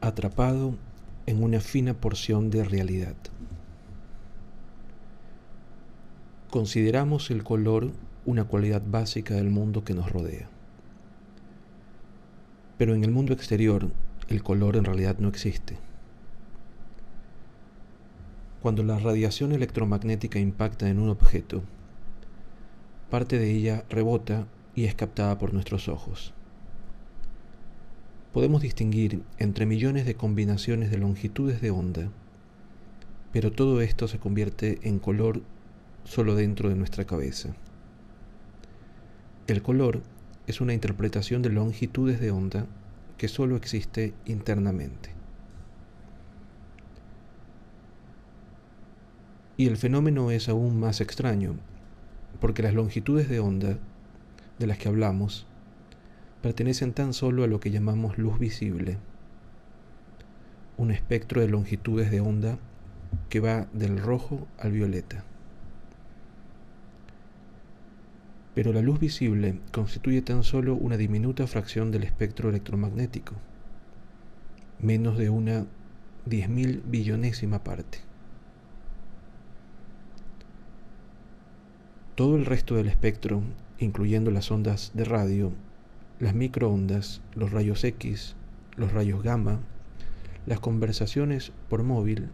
atrapado en una fina porción de realidad. Consideramos el color una cualidad básica del mundo que nos rodea. Pero en el mundo exterior el color en realidad no existe. Cuando la radiación electromagnética impacta en un objeto, parte de ella rebota y es captada por nuestros ojos podemos distinguir entre millones de combinaciones de longitudes de onda, pero todo esto se convierte en color solo dentro de nuestra cabeza. El color es una interpretación de longitudes de onda que solo existe internamente. Y el fenómeno es aún más extraño, porque las longitudes de onda de las que hablamos pertenecen tan solo a lo que llamamos luz visible, un espectro de longitudes de onda que va del rojo al violeta. Pero la luz visible constituye tan solo una diminuta fracción del espectro electromagnético, menos de una diez mil billonésima parte. Todo el resto del espectro, incluyendo las ondas de radio, las microondas, los rayos X, los rayos gamma, las conversaciones por móvil,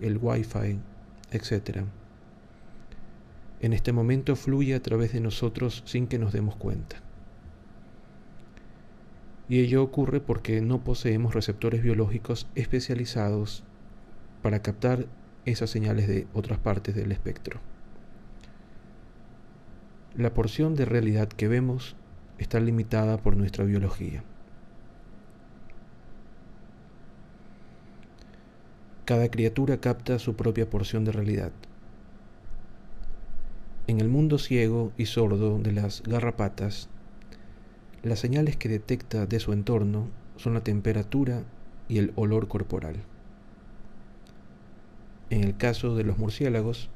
el Wi-Fi, etc. En este momento fluye a través de nosotros sin que nos demos cuenta. Y ello ocurre porque no poseemos receptores biológicos especializados para captar esas señales de otras partes del espectro. La porción de realidad que vemos está limitada por nuestra biología. Cada criatura capta su propia porción de realidad. En el mundo ciego y sordo de las garrapatas, las señales que detecta de su entorno son la temperatura y el olor corporal. En el caso de los murciélagos,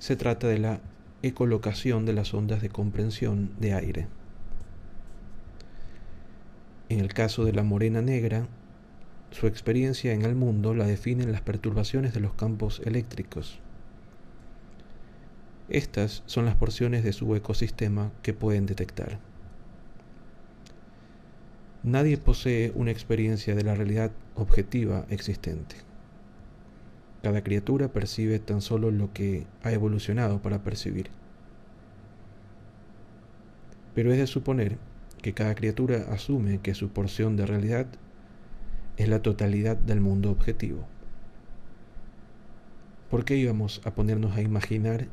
se trata de la ecolocación de las ondas de comprensión de aire. En el caso de la morena negra, su experiencia en el mundo la definen las perturbaciones de los campos eléctricos. Estas son las porciones de su ecosistema que pueden detectar. Nadie posee una experiencia de la realidad objetiva existente. Cada criatura percibe tan solo lo que ha evolucionado para percibir. Pero es de suponer que cada criatura asume que su porción de realidad es la totalidad del mundo objetivo. ¿Por qué íbamos a ponernos a imaginar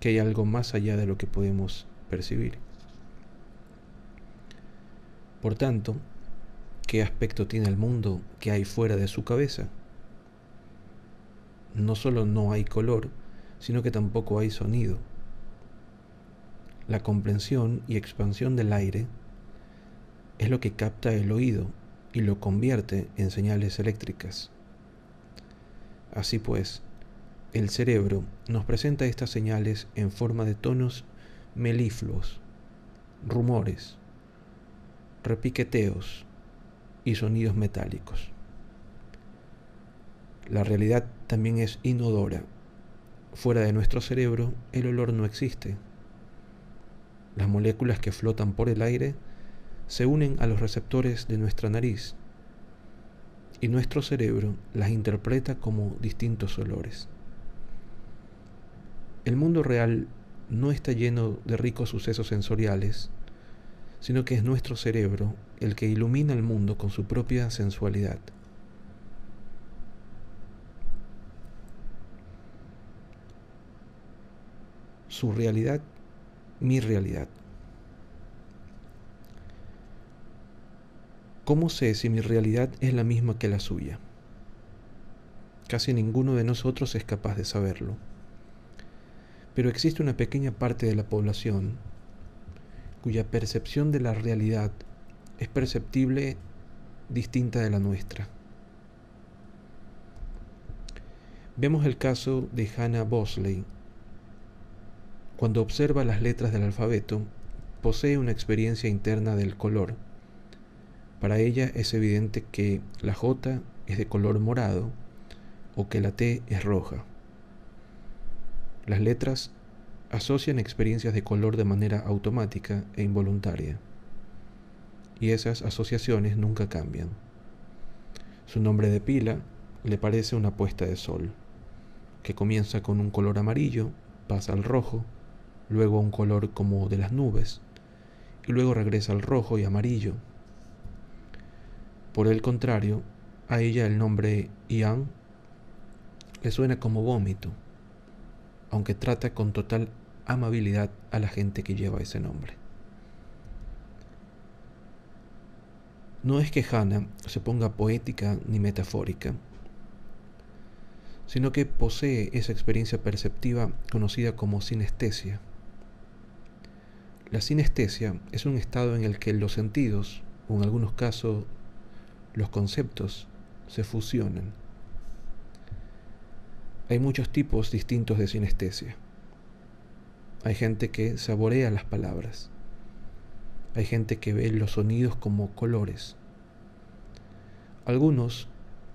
que hay algo más allá de lo que podemos percibir? Por tanto, ¿qué aspecto tiene el mundo que hay fuera de su cabeza? no solo no hay color, sino que tampoco hay sonido. La comprensión y expansión del aire es lo que capta el oído y lo convierte en señales eléctricas. Así pues, el cerebro nos presenta estas señales en forma de tonos melifluos, rumores, repiqueteos y sonidos metálicos. La realidad también es inodora. Fuera de nuestro cerebro, el olor no existe. Las moléculas que flotan por el aire se unen a los receptores de nuestra nariz y nuestro cerebro las interpreta como distintos olores. El mundo real no está lleno de ricos sucesos sensoriales, sino que es nuestro cerebro el que ilumina el mundo con su propia sensualidad. su realidad, mi realidad. ¿Cómo sé si mi realidad es la misma que la suya? Casi ninguno de nosotros es capaz de saberlo. Pero existe una pequeña parte de la población cuya percepción de la realidad es perceptible distinta de la nuestra. Vemos el caso de Hannah Bosley. Cuando observa las letras del alfabeto, posee una experiencia interna del color. Para ella es evidente que la J es de color morado o que la T es roja. Las letras asocian experiencias de color de manera automática e involuntaria. Y esas asociaciones nunca cambian. Su nombre de pila le parece una puesta de sol, que comienza con un color amarillo, pasa al rojo, luego a un color como de las nubes, y luego regresa al rojo y amarillo. Por el contrario, a ella el nombre Ian le suena como vómito, aunque trata con total amabilidad a la gente que lleva ese nombre. No es que Hannah se ponga poética ni metafórica, sino que posee esa experiencia perceptiva conocida como sinestesia. La sinestesia es un estado en el que los sentidos, o en algunos casos los conceptos, se fusionan. Hay muchos tipos distintos de sinestesia. Hay gente que saborea las palabras. Hay gente que ve los sonidos como colores. Algunos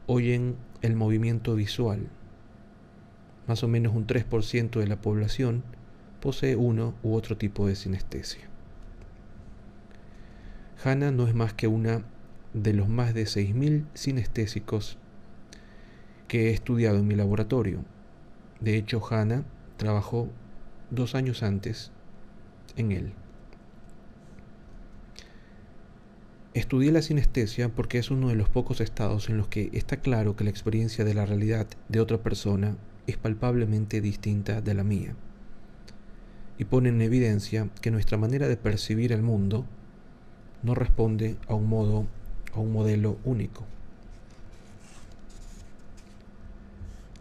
oyen el movimiento visual. Más o menos un 3% de la población posee uno u otro tipo de sinestesia. Hannah no es más que una de los más de 6.000 sinestésicos que he estudiado en mi laboratorio. De hecho, Hannah trabajó dos años antes en él. Estudié la sinestesia porque es uno de los pocos estados en los que está claro que la experiencia de la realidad de otra persona es palpablemente distinta de la mía y pone en evidencia que nuestra manera de percibir el mundo no responde a un modo a un modelo único.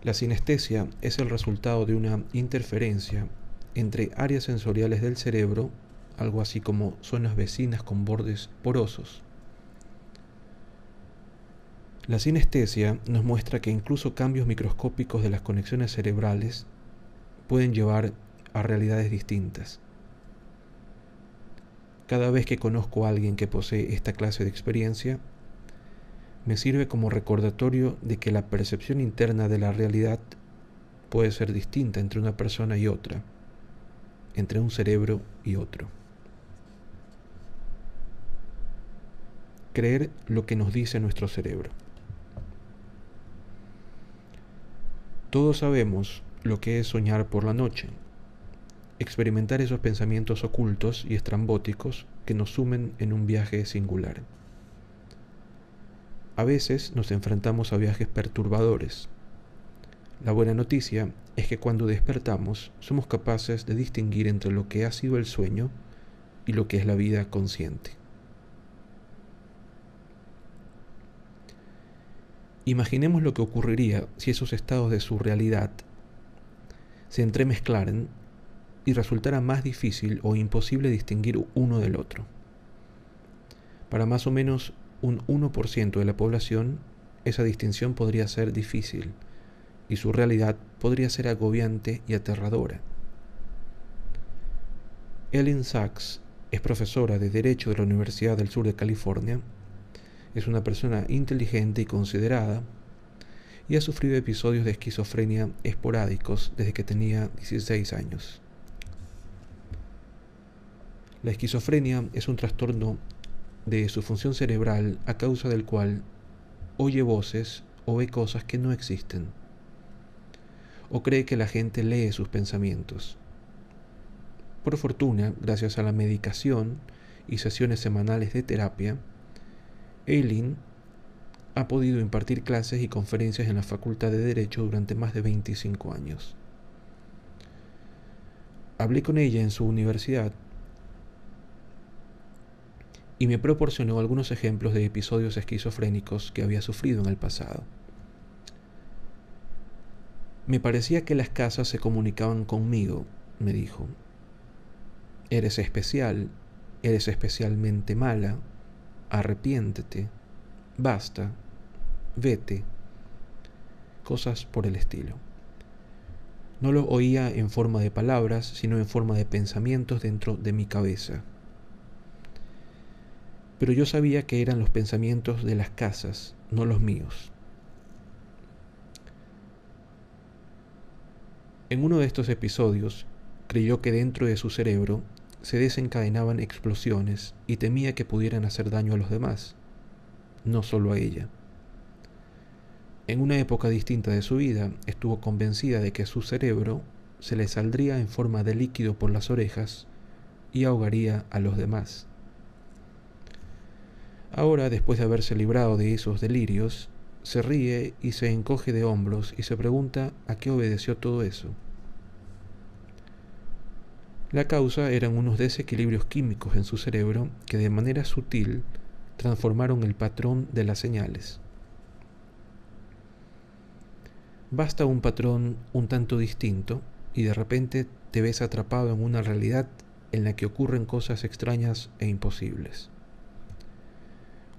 La sinestesia es el resultado de una interferencia entre áreas sensoriales del cerebro, algo así como zonas vecinas con bordes porosos. La sinestesia nos muestra que incluso cambios microscópicos de las conexiones cerebrales pueden llevar a realidades distintas. Cada vez que conozco a alguien que posee esta clase de experiencia, me sirve como recordatorio de que la percepción interna de la realidad puede ser distinta entre una persona y otra, entre un cerebro y otro. Creer lo que nos dice nuestro cerebro. Todos sabemos lo que es soñar por la noche, experimentar esos pensamientos ocultos y estrambóticos que nos sumen en un viaje singular. A veces nos enfrentamos a viajes perturbadores. La buena noticia es que cuando despertamos somos capaces de distinguir entre lo que ha sido el sueño y lo que es la vida consciente. Imaginemos lo que ocurriría si esos estados de surrealidad se entremezclaran y resultara más difícil o imposible distinguir uno del otro. Para más o menos un 1% de la población, esa distinción podría ser difícil y su realidad podría ser agobiante y aterradora. Ellen Sachs es profesora de Derecho de la Universidad del Sur de California, es una persona inteligente y considerada, y ha sufrido episodios de esquizofrenia esporádicos desde que tenía 16 años. La esquizofrenia es un trastorno de su función cerebral a causa del cual oye voces o ve cosas que no existen, o cree que la gente lee sus pensamientos. Por fortuna, gracias a la medicación y sesiones semanales de terapia, Eileen ha podido impartir clases y conferencias en la Facultad de Derecho durante más de 25 años. Hablé con ella en su universidad y me proporcionó algunos ejemplos de episodios esquizofrénicos que había sufrido en el pasado. Me parecía que las casas se comunicaban conmigo, me dijo. Eres especial, eres especialmente mala, arrepiéntete, basta, vete, cosas por el estilo. No lo oía en forma de palabras, sino en forma de pensamientos dentro de mi cabeza. Pero yo sabía que eran los pensamientos de las casas, no los míos. En uno de estos episodios, creyó que dentro de su cerebro se desencadenaban explosiones y temía que pudieran hacer daño a los demás, no solo a ella. En una época distinta de su vida, estuvo convencida de que su cerebro se le saldría en forma de líquido por las orejas y ahogaría a los demás. Ahora, después de haberse librado de esos delirios, se ríe y se encoge de hombros y se pregunta a qué obedeció todo eso. La causa eran unos desequilibrios químicos en su cerebro que de manera sutil transformaron el patrón de las señales. Basta un patrón un tanto distinto y de repente te ves atrapado en una realidad en la que ocurren cosas extrañas e imposibles.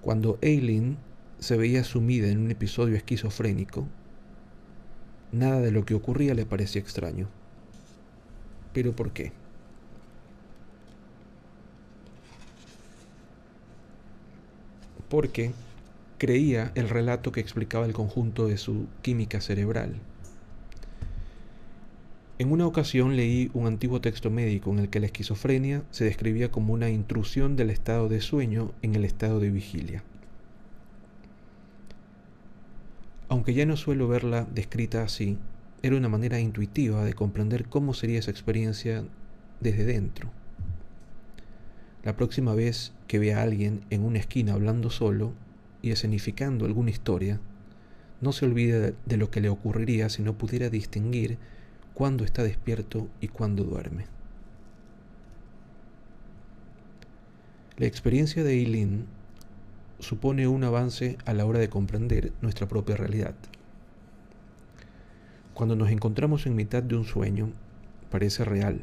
Cuando Eileen se veía sumida en un episodio esquizofrénico, nada de lo que ocurría le parecía extraño. ¿Pero por qué? porque creía el relato que explicaba el conjunto de su química cerebral. En una ocasión leí un antiguo texto médico en el que la esquizofrenia se describía como una intrusión del estado de sueño en el estado de vigilia. Aunque ya no suelo verla descrita así, era una manera intuitiva de comprender cómo sería esa experiencia desde dentro. La próxima vez que vea a alguien en una esquina hablando solo y escenificando alguna historia, no se olvide de lo que le ocurriría si no pudiera distinguir cuándo está despierto y cuándo duerme. La experiencia de Eileen supone un avance a la hora de comprender nuestra propia realidad. Cuando nos encontramos en mitad de un sueño, parece real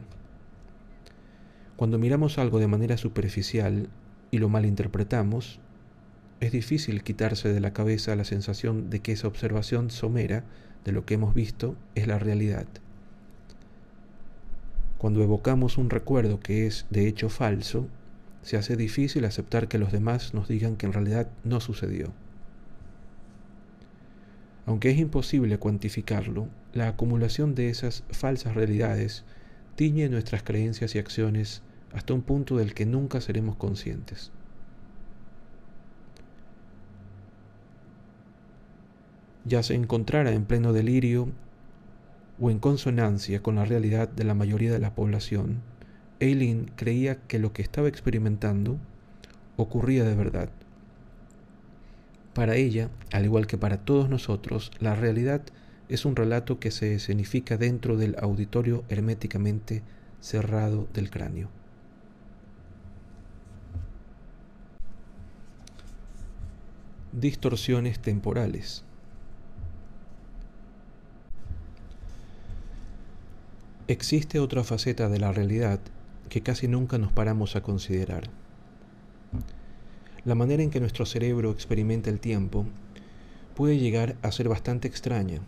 cuando miramos algo de manera superficial y lo malinterpretamos, es difícil quitarse de la cabeza la sensación de que esa observación somera de lo que hemos visto es la realidad. Cuando evocamos un recuerdo que es de hecho falso, se hace difícil aceptar que los demás nos digan que en realidad no sucedió. Aunque es imposible cuantificarlo, la acumulación de esas falsas realidades tiñe nuestras creencias y acciones hasta un punto del que nunca seremos conscientes. Ya se encontrara en pleno delirio o en consonancia con la realidad de la mayoría de la población, Eileen creía que lo que estaba experimentando ocurría de verdad. Para ella, al igual que para todos nosotros, la realidad es un relato que se escenifica dentro del auditorio herméticamente cerrado del cráneo. distorsiones temporales. Existe otra faceta de la realidad que casi nunca nos paramos a considerar. La manera en que nuestro cerebro experimenta el tiempo puede llegar a ser bastante extraña.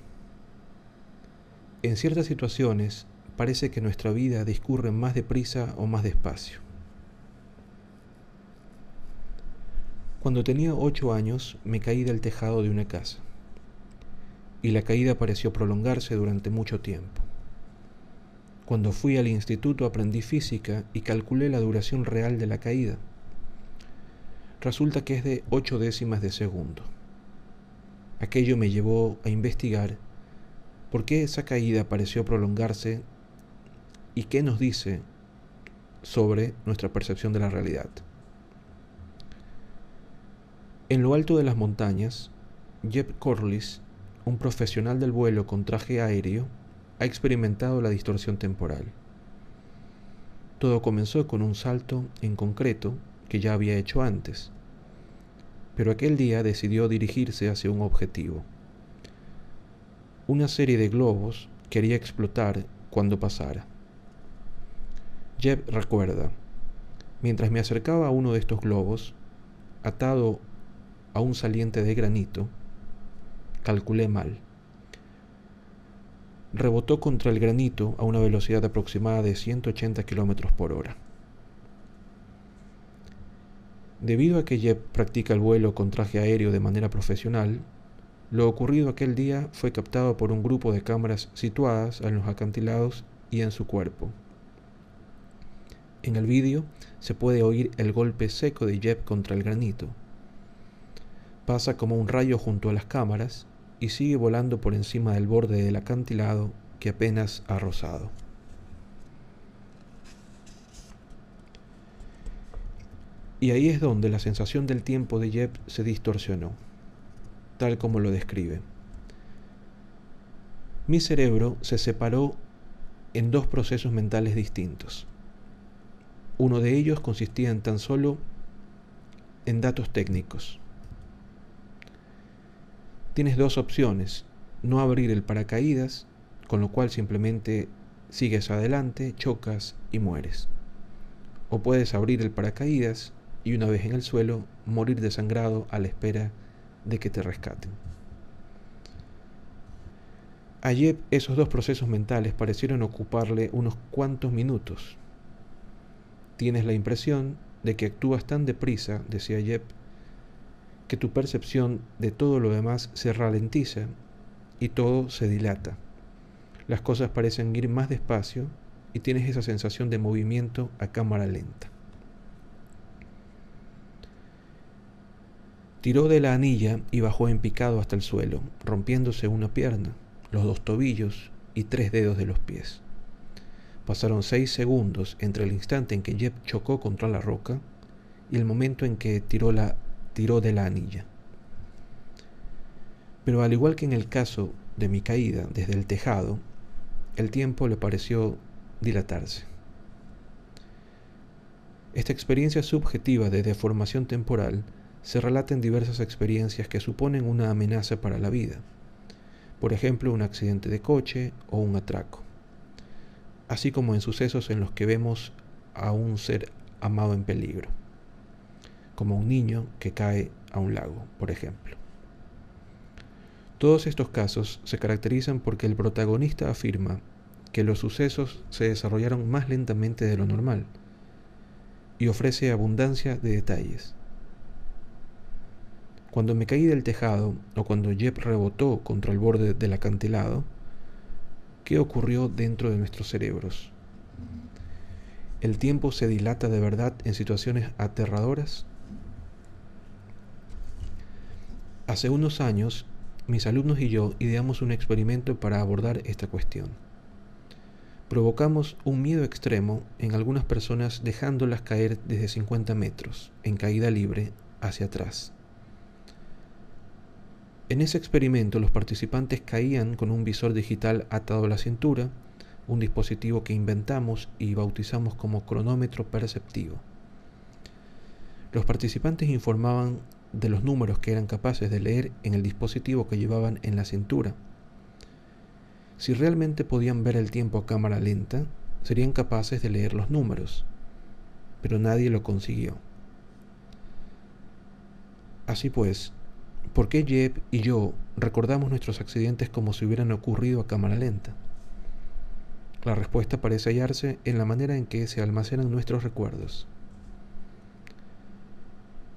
En ciertas situaciones parece que nuestra vida discurre más deprisa o más despacio. Cuando tenía ocho años me caí del tejado de una casa y la caída pareció prolongarse durante mucho tiempo. Cuando fui al instituto aprendí física y calculé la duración real de la caída. Resulta que es de ocho décimas de segundo. Aquello me llevó a investigar por qué esa caída pareció prolongarse y qué nos dice sobre nuestra percepción de la realidad. En lo alto de las montañas, Jeb Corliss, un profesional del vuelo con traje aéreo, ha experimentado la distorsión temporal. Todo comenzó con un salto en concreto que ya había hecho antes, pero aquel día decidió dirigirse hacia un objetivo. Una serie de globos quería explotar cuando pasara. Jeb recuerda, mientras me acercaba a uno de estos globos, atado a un saliente de granito, calculé mal. Rebotó contra el granito a una velocidad aproximada de 180 km por hora. Debido a que Jeb practica el vuelo con traje aéreo de manera profesional, lo ocurrido aquel día fue captado por un grupo de cámaras situadas en los acantilados y en su cuerpo. En el vídeo se puede oír el golpe seco de Jeb contra el granito. Pasa como un rayo junto a las cámaras y sigue volando por encima del borde del acantilado que apenas ha rozado. Y ahí es donde la sensación del tiempo de Jeb se distorsionó, tal como lo describe. Mi cerebro se separó en dos procesos mentales distintos. Uno de ellos consistía en tan solo en datos técnicos. Tienes dos opciones, no abrir el paracaídas, con lo cual simplemente sigues adelante, chocas y mueres. O puedes abrir el paracaídas y una vez en el suelo morir desangrado a la espera de que te rescaten. A Jeb esos dos procesos mentales parecieron ocuparle unos cuantos minutos. Tienes la impresión de que actúas tan deprisa, decía Jeb, que tu percepción de todo lo demás se ralentiza y todo se dilata. Las cosas parecen ir más despacio y tienes esa sensación de movimiento a cámara lenta. Tiró de la anilla y bajó en picado hasta el suelo, rompiéndose una pierna, los dos tobillos y tres dedos de los pies. Pasaron seis segundos entre el instante en que Jeb chocó contra la roca y el momento en que tiró, la, tiró de la anilla. Pero al igual que en el caso de mi caída desde el tejado, el tiempo le pareció dilatarse. Esta experiencia subjetiva de deformación temporal se relaten diversas experiencias que suponen una amenaza para la vida, por ejemplo un accidente de coche o un atraco, así como en sucesos en los que vemos a un ser amado en peligro, como un niño que cae a un lago, por ejemplo. Todos estos casos se caracterizan porque el protagonista afirma que los sucesos se desarrollaron más lentamente de lo normal y ofrece abundancia de detalles cuando me caí del tejado o cuando Jeb rebotó contra el borde del acantilado, ¿qué ocurrió dentro de nuestros cerebros? ¿El tiempo se dilata de verdad en situaciones aterradoras? Hace unos años, mis alumnos y yo ideamos un experimento para abordar esta cuestión. Provocamos un miedo extremo en algunas personas dejándolas caer desde 50 metros, en caída libre, hacia atrás. En ese experimento los participantes caían con un visor digital atado a la cintura, un dispositivo que inventamos y bautizamos como cronómetro perceptivo. Los participantes informaban de los números que eran capaces de leer en el dispositivo que llevaban en la cintura. Si realmente podían ver el tiempo a cámara lenta, serían capaces de leer los números, pero nadie lo consiguió. Así pues, ¿Por qué Jeb y yo recordamos nuestros accidentes como si hubieran ocurrido a cámara lenta? La respuesta parece hallarse en la manera en que se almacenan nuestros recuerdos.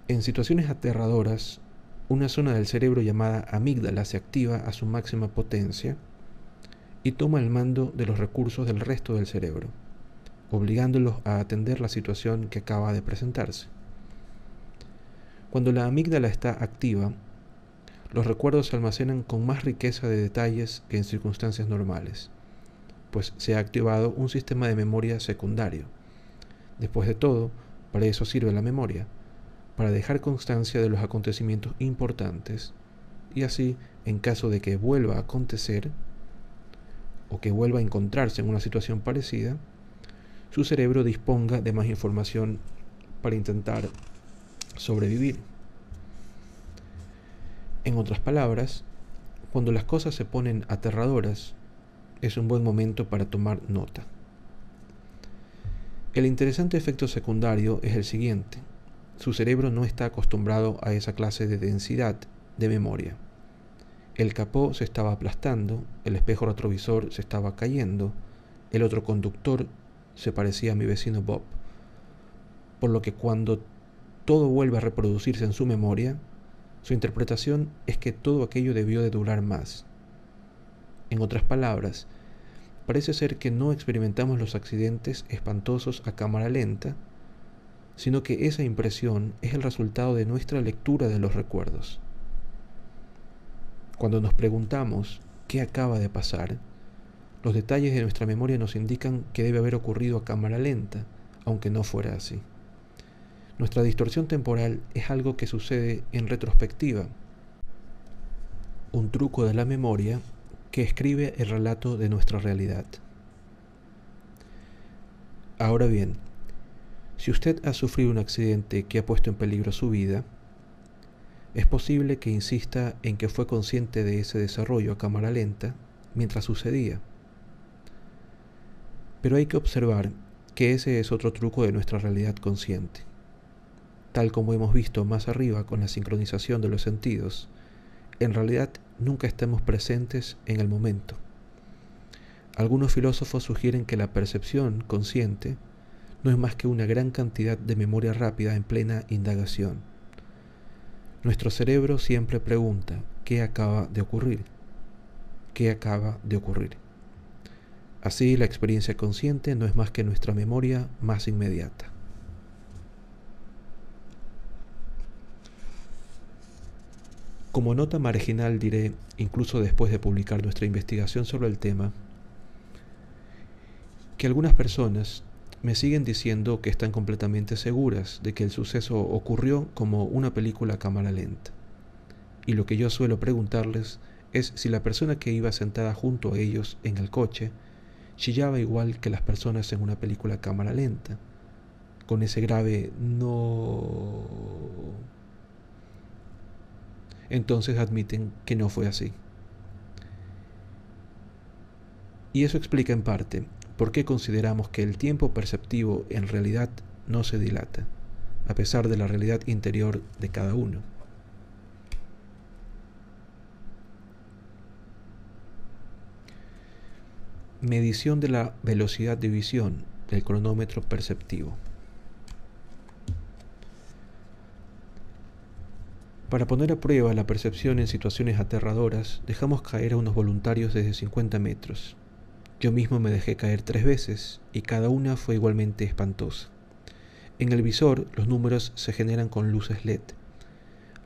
En situaciones aterradoras, una zona del cerebro llamada amígdala se activa a su máxima potencia y toma el mando de los recursos del resto del cerebro, obligándolos a atender la situación que acaba de presentarse. Cuando la amígdala está activa, los recuerdos se almacenan con más riqueza de detalles que en circunstancias normales, pues se ha activado un sistema de memoria secundario. Después de todo, para eso sirve la memoria, para dejar constancia de los acontecimientos importantes y así, en caso de que vuelva a acontecer o que vuelva a encontrarse en una situación parecida, su cerebro disponga de más información para intentar sobrevivir. En otras palabras, cuando las cosas se ponen aterradoras, es un buen momento para tomar nota. El interesante efecto secundario es el siguiente. Su cerebro no está acostumbrado a esa clase de densidad de memoria. El capó se estaba aplastando, el espejo retrovisor se estaba cayendo, el otro conductor se parecía a mi vecino Bob. Por lo que cuando todo vuelve a reproducirse en su memoria, su interpretación es que todo aquello debió de durar más. En otras palabras, parece ser que no experimentamos los accidentes espantosos a cámara lenta, sino que esa impresión es el resultado de nuestra lectura de los recuerdos. Cuando nos preguntamos qué acaba de pasar, los detalles de nuestra memoria nos indican que debe haber ocurrido a cámara lenta, aunque no fuera así. Nuestra distorsión temporal es algo que sucede en retrospectiva, un truco de la memoria que escribe el relato de nuestra realidad. Ahora bien, si usted ha sufrido un accidente que ha puesto en peligro su vida, es posible que insista en que fue consciente de ese desarrollo a cámara lenta mientras sucedía. Pero hay que observar que ese es otro truco de nuestra realidad consciente. Tal como hemos visto más arriba con la sincronización de los sentidos, en realidad nunca estamos presentes en el momento. Algunos filósofos sugieren que la percepción consciente no es más que una gran cantidad de memoria rápida en plena indagación nuestro cerebro siempre pregunta, ¿qué acaba de ocurrir? ¿Qué acaba de ocurrir? Así la experiencia consciente no es más que nuestra memoria más inmediata. Como nota marginal diré, incluso después de publicar nuestra investigación sobre el tema, que algunas personas me siguen diciendo que están completamente seguras de que el suceso ocurrió como una película cámara lenta. Y lo que yo suelo preguntarles es si la persona que iba sentada junto a ellos en el coche chillaba igual que las personas en una película cámara lenta, con ese grave no. Entonces admiten que no fue así. Y eso explica en parte ¿Por qué consideramos que el tiempo perceptivo en realidad no se dilata, a pesar de la realidad interior de cada uno? Medición de la velocidad de visión del cronómetro perceptivo. Para poner a prueba la percepción en situaciones aterradoras, dejamos caer a unos voluntarios desde 50 metros. Yo mismo me dejé caer tres veces y cada una fue igualmente espantosa. En el visor los números se generan con luces LED.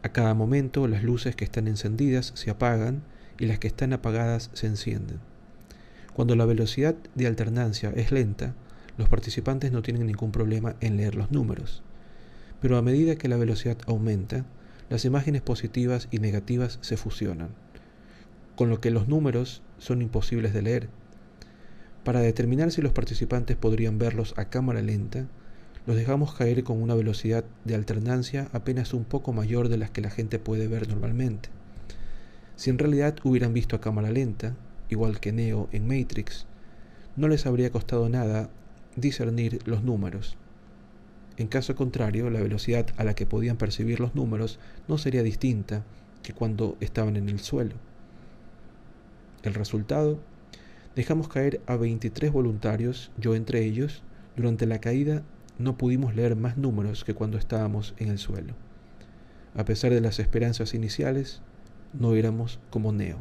A cada momento las luces que están encendidas se apagan y las que están apagadas se encienden. Cuando la velocidad de alternancia es lenta, los participantes no tienen ningún problema en leer los números. Pero a medida que la velocidad aumenta, las imágenes positivas y negativas se fusionan, con lo que los números son imposibles de leer para determinar si los participantes podrían verlos a cámara lenta, los dejamos caer con una velocidad de alternancia apenas un poco mayor de las que la gente puede ver normalmente. Si en realidad hubieran visto a cámara lenta, igual que Neo en Matrix, no les habría costado nada discernir los números. En caso contrario, la velocidad a la que podían percibir los números no sería distinta que cuando estaban en el suelo. El resultado Dejamos caer a 23 voluntarios, yo entre ellos. Durante la caída no pudimos leer más números que cuando estábamos en el suelo. A pesar de las esperanzas iniciales, no éramos como Neo.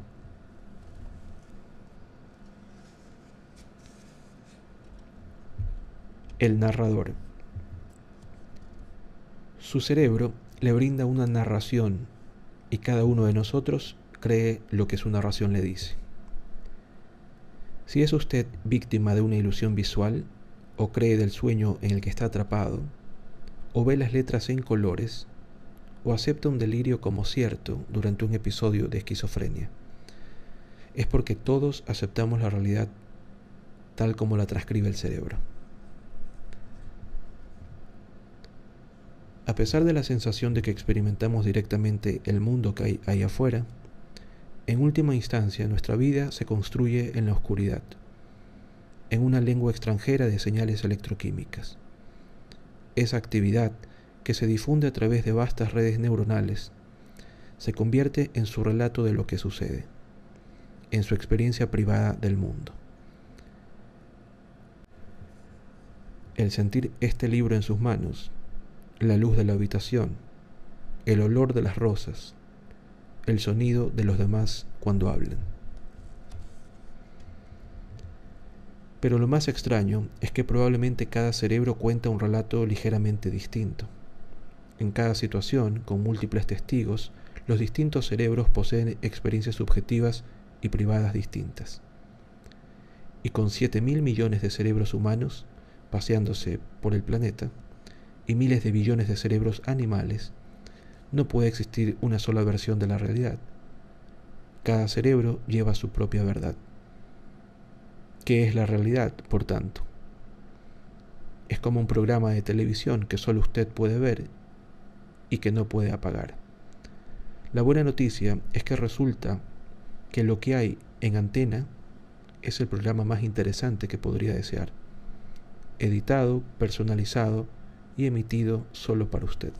El narrador. Su cerebro le brinda una narración y cada uno de nosotros cree lo que su narración le dice. Si es usted víctima de una ilusión visual, o cree del sueño en el que está atrapado, o ve las letras en colores, o acepta un delirio como cierto durante un episodio de esquizofrenia, es porque todos aceptamos la realidad tal como la transcribe el cerebro. A pesar de la sensación de que experimentamos directamente el mundo que hay ahí afuera, en última instancia, nuestra vida se construye en la oscuridad, en una lengua extranjera de señales electroquímicas. Esa actividad, que se difunde a través de vastas redes neuronales, se convierte en su relato de lo que sucede, en su experiencia privada del mundo. El sentir este libro en sus manos, la luz de la habitación, el olor de las rosas, el sonido de los demás cuando hablen. Pero lo más extraño es que probablemente cada cerebro cuenta un relato ligeramente distinto. En cada situación, con múltiples testigos, los distintos cerebros poseen experiencias subjetivas y privadas distintas. Y con 7 mil millones de cerebros humanos paseándose por el planeta y miles de billones de cerebros animales, no puede existir una sola versión de la realidad. Cada cerebro lleva su propia verdad. ¿Qué es la realidad, por tanto? Es como un programa de televisión que solo usted puede ver y que no puede apagar. La buena noticia es que resulta que lo que hay en antena es el programa más interesante que podría desear, editado, personalizado y emitido solo para usted.